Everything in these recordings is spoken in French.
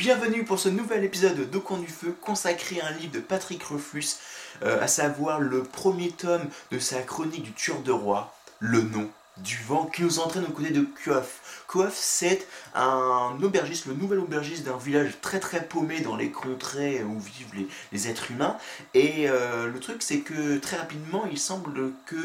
Bienvenue pour ce nouvel épisode d'Au du Feu consacré à un livre de Patrick Rufus, euh, à savoir le premier tome de sa chronique du tueur de roi, Le nom du vent, qui nous entraîne aux côtés de Kuof. Kuof, c'est un aubergiste, le nouvel aubergiste d'un village très très paumé dans les contrées où vivent les, êtres humains. Et euh, le truc, c'est que très rapidement, il semble que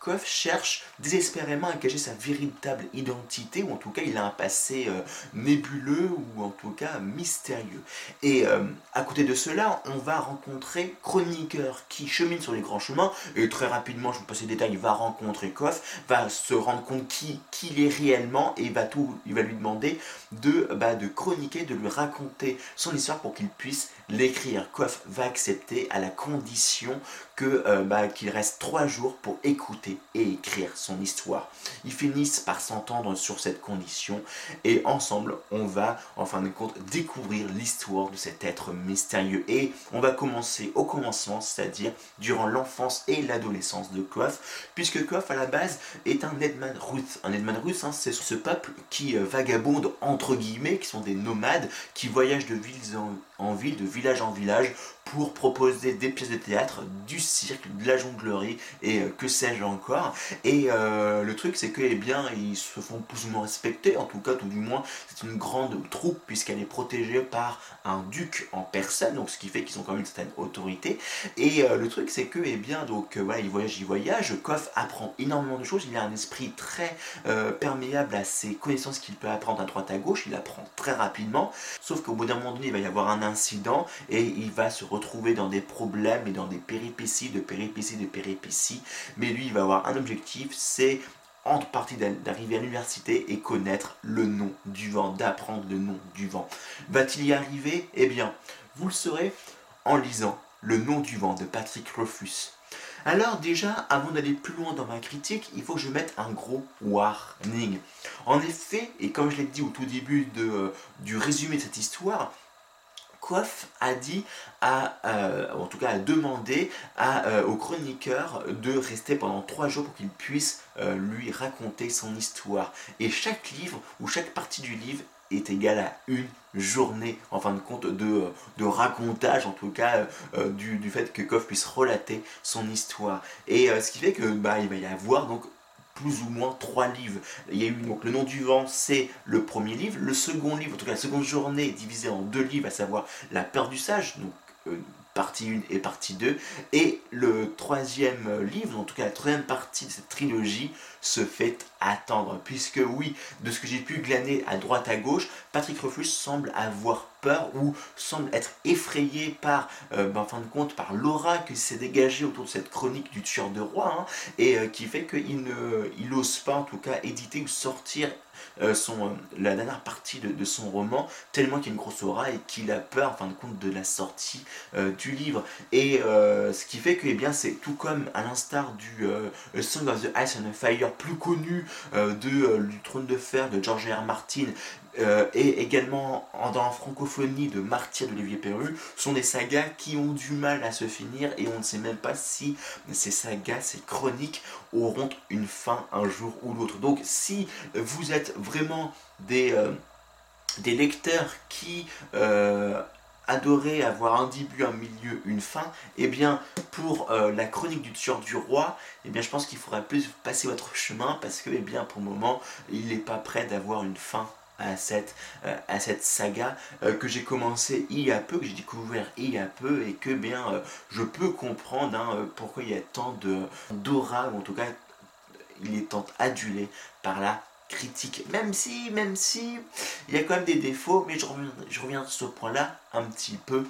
Koff cherche désespérément à cacher sa véritable identité, ou en tout cas il a un passé euh, nébuleux, ou en tout cas mystérieux. Et euh, à côté de cela, on va rencontrer Chroniqueur qui chemine sur les grands chemins, et très rapidement, je vous passe les détails, il va rencontrer Koff, va se rendre compte qui, il est réellement, et va tout, il va lui demander de, bah, de chroniquer, de lui raconter son histoire pour qu'il puisse l'écrire. Koff va accepter à la condition euh, bah, qu'il reste trois jours pour écouter et écrire son histoire. Ils finissent par s'entendre sur cette condition et ensemble on va en fin de compte découvrir l'histoire de cet être mystérieux et on va commencer au commencement, c'est-à-dire durant l'enfance et l'adolescence de Koff, puisque Koff à la base est un Edman Ruth. Un Edman Ruth, hein, c'est ce peuple qui euh, vagabonde entre guillemets, qui sont des nomades, qui voyagent de ville en ville, de village en village pour proposer des pièces de théâtre, du cirque, de la jonglerie et euh, que sais-je encore. Et euh, le truc c'est que eh bien ils se font plus ou moins respecter, en tout cas tout du moins c'est une grande troupe puisqu'elle est protégée par un duc en personne, donc ce qui fait qu'ils ont quand même une certaine autorité. Et euh, le truc c'est que eh bien donc voilà il voyage, il voyage, Koff apprend énormément de choses, il a un esprit très perméable à ses connaissances qu'il peut apprendre à droite à gauche, il apprend très rapidement, sauf qu'au bout d'un moment donné il va y avoir un incident et il va se retrouver dans des problèmes et dans des péripéties, de péripéties, de péripéties. Mais lui, il va avoir un objectif, c'est en partie d'arriver à l'université et connaître le nom du vent, d'apprendre le nom du vent. Va-t-il y arriver? Eh bien, vous le saurez en lisant Le nom du vent de Patrick Rufus. Alors déjà, avant d'aller plus loin dans ma critique, il faut que je mette un gros warning. En effet, et comme je l'ai dit au tout début euh, du résumé de cette histoire, Koff a dit euh, en tout cas a demandé euh, au chroniqueur de rester pendant trois jours pour qu'il puisse euh, lui raconter son histoire. Et chaque livre ou chaque partie du livre est égale à une journée en fin de compte de, racontage en tout cas du, du, fait que Koff puisse relater son histoire et ce qui fait que bah, il va y avoir donc plus ou moins trois livres. Il y a eu donc Le nom du vent, c'est le premier livre. Le second livre, en tout cas la seconde journée, est divisée en deux livres, à savoir La peur du sage, donc euh, partie 1 et partie 2. Et le troisième livre, en tout cas la troisième partie de cette trilogie, se fait attendre. Puisque oui, de ce que j'ai pu glaner à droite à gauche, Patrick Rufus semble avoir peur ou semble être effrayé par, euh, ben, en fin de compte, par l'aura qui s'est dégagée autour de cette chronique du tueur de roi, hein, et euh, qui fait qu'il ne, il n'ose pas en tout cas éditer ou sortir euh, son, la dernière partie de, son roman, tellement qu'il y a une grosse aura et qu'il a peur en fin de compte de la sortie du livre. Et ce qui fait que eh bien, c'est tout comme à l'instar du Song of the Ice and the Fire, plus connu de, du Trône de Fer de George R. Martin, euh, et également dans la francophonie de Martyr de Olivier Perru, sont des sagas qui ont du mal à se finir et on ne sait même pas si ces sagas, ces chroniques auront une fin un jour ou l'autre. Donc si vous êtes vraiment des, euh, lecteurs qui euh, adoraient avoir un début, un milieu, une fin, eh bien pour la chronique du tueur du roi, eh bien je pense qu'il faudra plus passer votre chemin parce que eh bien pour le moment il n'est pas prêt d'avoir une fin à cette, euh, à cette saga euh, que j'ai commencé il y a peu, que j'ai découvert il y a peu et que bien euh, je peux comprendre hein, pourquoi il y a tant de d'aura ou en tout cas il est tant adulé par la critique. Même si, même si, il y a quand même des défauts, mais je reviens, je reviens sur ce point-là un petit peu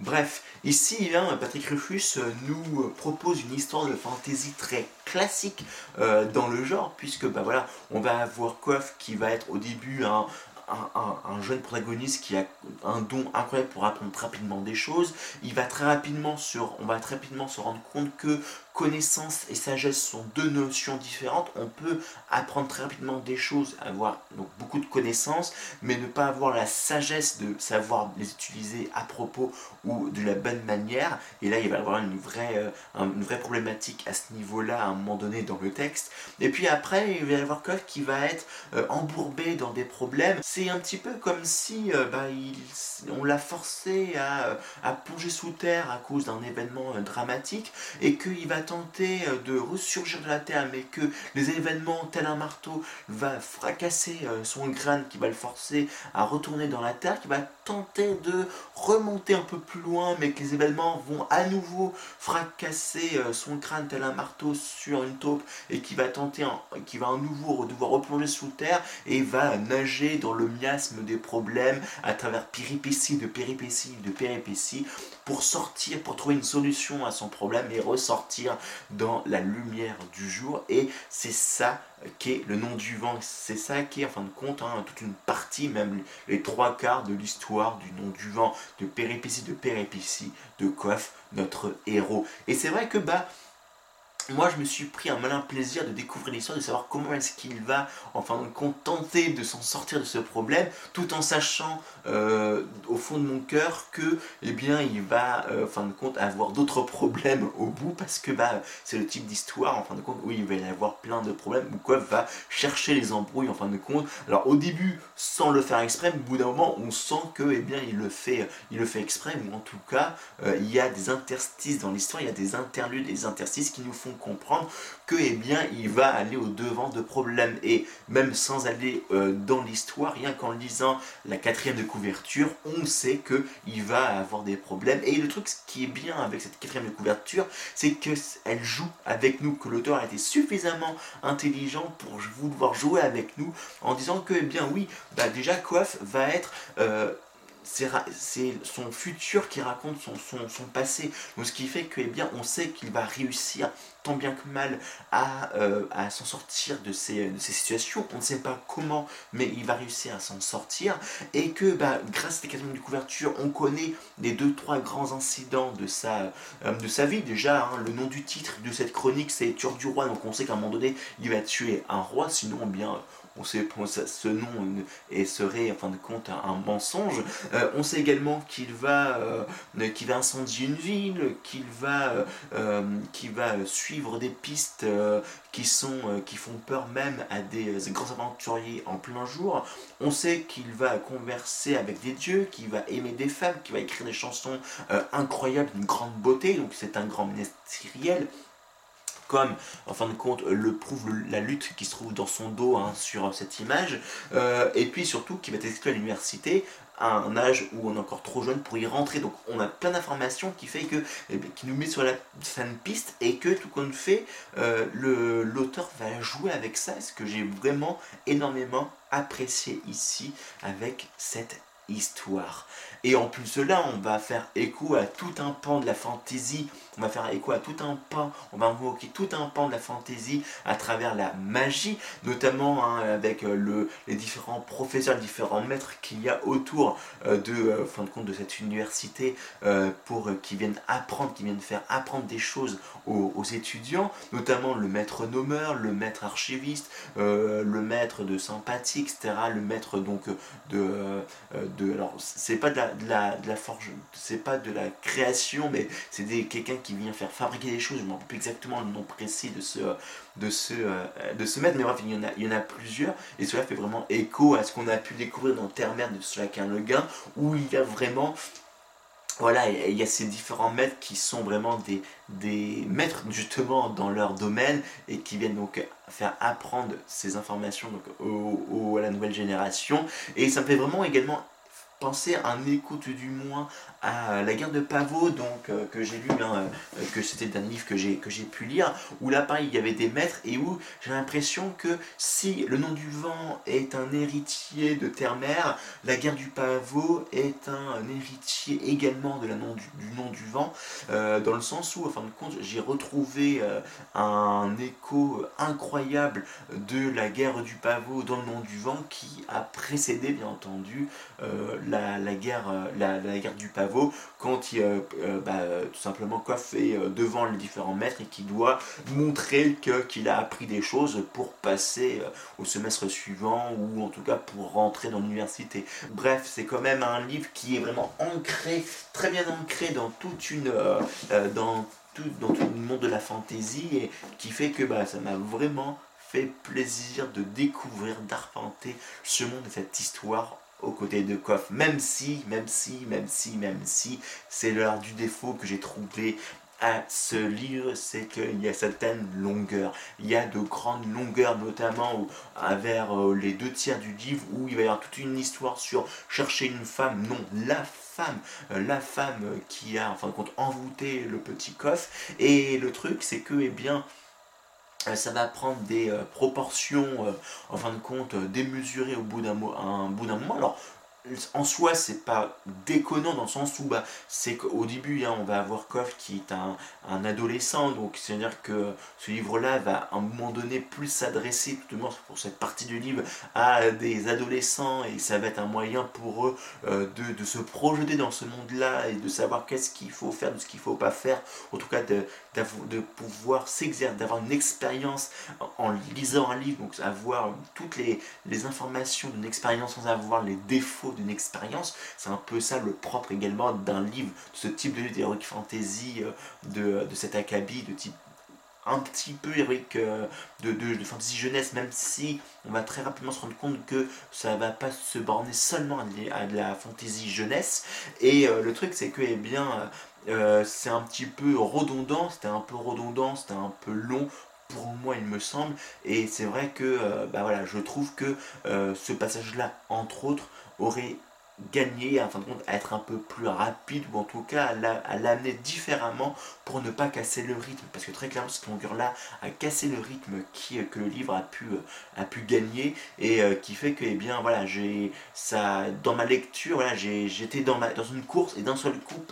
Bref, ici, hein, Patrick Rufus euh, nous propose une histoire de fantasy très classique euh, dans le genre, puisque bah voilà, on va avoir Koff qui va être au début un, un, jeune protagoniste qui a un don incroyable pour apprendre rapidement des choses. Il va très rapidement sur, on va très rapidement se rendre compte que connaissance et sagesse sont deux notions différentes. On peut apprendre très rapidement des choses, avoir donc beaucoup de connaissances, mais ne pas avoir la sagesse de savoir les utiliser à propos ou de la bonne manière. Et là, il va y avoir une vraie, euh, une vraie problématique à ce niveau-là à un moment donné dans le texte. Et puis après, il va y avoir Kof qui va être euh, embourbé dans des problèmes. C'est un petit peu comme si euh, bah, on l'a forcé à, à, plonger sous terre à cause d'un événement dramatique et qu'il va euh, de ressurgir de la terre, mais que les événements, tel un marteau, va fracasser euh, son crâne, qui va le forcer à retourner dans la terre, qui va tenter de remonter un peu plus loin, mais que les événements vont à nouveau fracasser euh, son crâne tel un marteau sur une taupe, et qui va tenter, qui va à nouveau devoir replonger sous terre, et va nager dans le miasme des problèmes à travers péripéties de péripéties de péripéties, pour sortir, pour trouver une solution à son problème et ressortir dans la lumière du jour. Et c'est ça qu'est le nom du vent. C'est ça qui est, en fin de compte, hein, toute une partie, même les trois quarts de l'histoire du nom du vent, de péripéties, de péripéties, de Kof, notre héros. Et c'est vrai que, bah, moi je me suis pris un malin plaisir de découvrir l'histoire, de savoir comment est-ce qu'il va en fin de s'en sortir de ce problème, tout en sachant euh, au fond de mon cœur que eh bien il va euh, en fin de compte avoir d'autres problèmes au bout parce que bah c'est le type d'histoire en fin de compte où il va y avoir plein de problèmes où quoi va chercher les embrouilles en fin de compte. Alors au début sans le faire exprès, au bout d'un moment on sent que eh bien il le fait il le fait exprès ou en tout cas euh, il y a des interstices dans l'histoire, il y a des interludes, des interstices qui nous font comprendre que eh bien, il va aller au devant de problèmes. Et même sans aller euh, dans l'histoire, rien qu'en lisant la quatrième de couverture, on sait qu'il va avoir des problèmes. Et le truc qui est bien avec cette quatrième de couverture, c'est qu'elle joue avec nous, que l'auteur a été suffisamment intelligent pour vouloir jouer avec nous en disant que, eh bien oui, bah déjà Coif va être... Euh, c'est son futur qui raconte son, son, passé. Donc ce qui fait que, eh bien, on sait qu'il va réussir tant bien que mal à, euh, à s'en sortir de ces, de ces, situations. On ne sait pas comment, mais il va réussir à s'en sortir. Et que bah, grâce à quatrième de couverture, on connaît les deux, trois grands incidents de sa, euh, de sa vie. Déjà, hein, le nom du titre de cette chronique, c'est Tueur du roi. Donc on sait qu'à un moment donné, il va tuer un roi. Sinon, eh bien on sait ce nom et serait en fin de compte un, mensonge. Euh, on sait également qu'il va, euh, va incendier une ville, qu'il va, euh, va suivre des pistes qui, sont, qui font peur même à des grands aventuriers en plein jour. On sait qu'il va converser avec des dieux, qu'il va aimer des femmes, qu'il va écrire des chansons incroyables d'une grande beauté, donc c'est un grand ministériel comme en fin de compte le prouve la lutte qui se trouve dans son dos hein, sur cette image, euh, et puis surtout qui va être à l'université à un âge où on est encore trop jeune pour y rentrer. Donc on a plein d'informations qui fait que eh qui nous met sur la scène piste et que tout qu'on fait, euh, l'auteur va jouer avec ça, ce que j'ai vraiment énormément apprécié ici avec cette histoire. Et en plus de là, on va faire écho à tout un pan de la fantaisie, on va faire écho à tout un pan, on va invoquer tout un pan de la fantaisie à travers la magie, notamment hein, avec euh, le, les différents professeurs, les différents maîtres qu'il y a autour euh, de, euh, fin de compte, de cette université pour qui viennent apprendre, qui viennent faire apprendre des choses aux, étudiants, notamment le maître nommeur, le maître archiviste, le maître de sympathie, etc., le maître donc de alors c'est pas de la, forge, c'est pas de la création, mais c'est quelqu'un qui vient faire fabriquer des choses. Je me rappelle plus exactement le nom précis de ce, de euh, maître, mais il y, en a, il y en a plusieurs. Et cela fait vraiment écho à ce qu'on a pu découvrir dans Terre-Mère de Chacun le Gain, où il y a vraiment voilà, il y a ces différents maîtres qui sont vraiment des, des maîtres justement dans leur domaine et qui viennent donc faire apprendre ces informations à la nouvelle génération. Et ça me fait vraiment également penser un écho du moins à La guerre de Pavot, donc, euh, que j'ai lu, hein, euh, que c'était un livre que j'ai, que j'ai pu lire, où là, pareil, il y avait des maîtres, et où j'ai l'impression que si le nom du vent est un héritier de Terre-Mère, La guerre du Pavot est un, héritier également de la nom du, nom du vent, euh, dans le sens où, en fin de compte, j'ai retrouvé un écho incroyable de la guerre du Pavot dans le nom du vent, qui a précédé, bien entendu, guerre, la, guerre du pavot quand il, bah, tout simplement est devant les différents maîtres et qui doit montrer qu'il a appris des choses pour passer au semestre suivant ou en tout cas pour rentrer dans l'université. Bref, c'est quand même un livre qui est vraiment ancré, très bien ancré dans toute une, dans tout, dans tout le monde de la fantaisie et qui fait que bah, ça m'a vraiment fait plaisir de découvrir, d'arpenter ce monde et cette histoire aux côtés de Koff, même si, même si, même si, même si, c'est l'heure du défaut que j'ai trouvé à ce livre, c'est qu'il y a certaines longueurs. Il y a de grandes longueurs, notamment vers euh, les deux tiers du livre, où il va y avoir toute une histoire sur chercher une femme. Non, la femme, euh, la femme qui a, en fin de compte, envoûté le petit Koff. Et le truc, c'est que, eh bien, ça va prendre des proportions, en fin de compte, démesurées au bout d'un moment. Alors, en soi, c'est pas déconnant dans le sens où bah, c'est qu'au début, hein, on va avoir Koff qui est un, adolescent, donc c'est-à-dire que ce livre-là va à un moment donné plus s'adresser, tout au moins pour cette partie du livre, à des adolescents et ça va être un moyen pour eux euh, de, se projeter dans ce monde-là et de savoir qu'est-ce qu'il faut faire, de ce qu'il faut pas faire, en tout cas de, de pouvoir s'exercer, d'avoir une expérience en lisant un livre, donc avoir toutes les, les informations d'une expérience sans avoir les défauts d'une expérience. C'est un peu ça le propre également d'un livre, de ce type de livre d'heroic fantasy, euh, de, de cet acabit, de type un petit peu héroïque euh, de, de, fantasy jeunesse, même si on va très rapidement se rendre compte que ça va pas se borner seulement à de la fantasy jeunesse. Et euh, le truc, c'est que, eh bien, c'est un petit peu redondant, c'était un peu redondant, c'était un peu long pour moi il me semble et c'est vrai que bah voilà je trouve que ce passage là entre autres aurait gagné, en fin de compte, à être un peu plus rapide, ou en tout cas à l'amener différemment pour ne pas casser le rythme. Parce que très clairement, cette longueur-là a cassé le rythme qui, que le livre a pu, pu gagner, et euh, qui fait que, eh bien, voilà, j'ai ça, dans ma lecture, voilà, j'étais dans, dans une course, et d'un seul coup,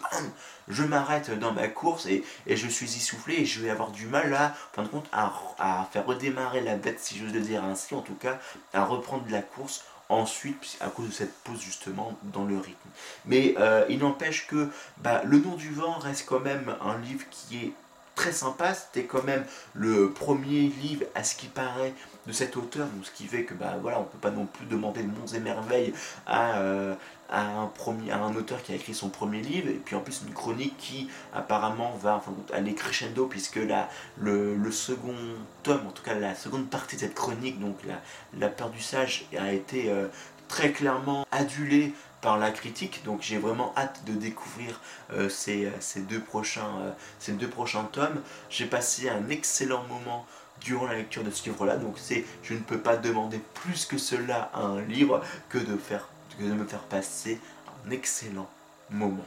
je m'arrête dans ma course, et, je suis essoufflé, et je vais avoir du mal, là, en fin de compte, à, à faire redémarrer la bête, si j'ose le dire ainsi, en tout cas, à reprendre la course ensuite à cause de cette pause justement dans le rythme. Mais euh, il n'empêche que bah, Le Nom du Vent reste quand même un livre qui est très sympa, c'était quand même le premier livre à ce qui paraît de cet auteur, donc ce qui fait que bah voilà, on peut pas non plus demander de monts et merveilles à, euh, à, un auteur qui a écrit son premier livre, et puis en plus une chronique qui apparemment va enfin, aller crescendo, puisque la, le, le, second tome, en tout cas la seconde partie de cette chronique, donc la, la peur du sage, a été euh, très clairement adulée par la critique, donc j'ai vraiment hâte de découvrir euh, ces, ces, deux prochains, ces deux prochains tomes. J'ai passé un excellent moment durant la lecture de ce livre-là. Donc c'est, je ne peux pas demander plus que cela à un livre que de, faire, que de me faire passer un excellent moment.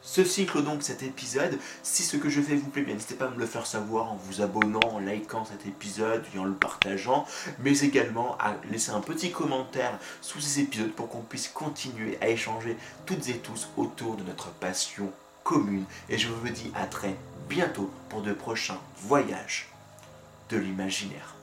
Ce cycle donc cet épisode, si ce que je fais vous plaît, n'hésitez pas à me le faire savoir en vous abonnant, en likant cet épisode et en le partageant, mais également à laisser un petit commentaire sous ces épisodes pour qu'on puisse continuer à échanger toutes et tous autour de notre passion commune. Et je vous dis à très bientôt pour de prochains voyages de l'imaginaire.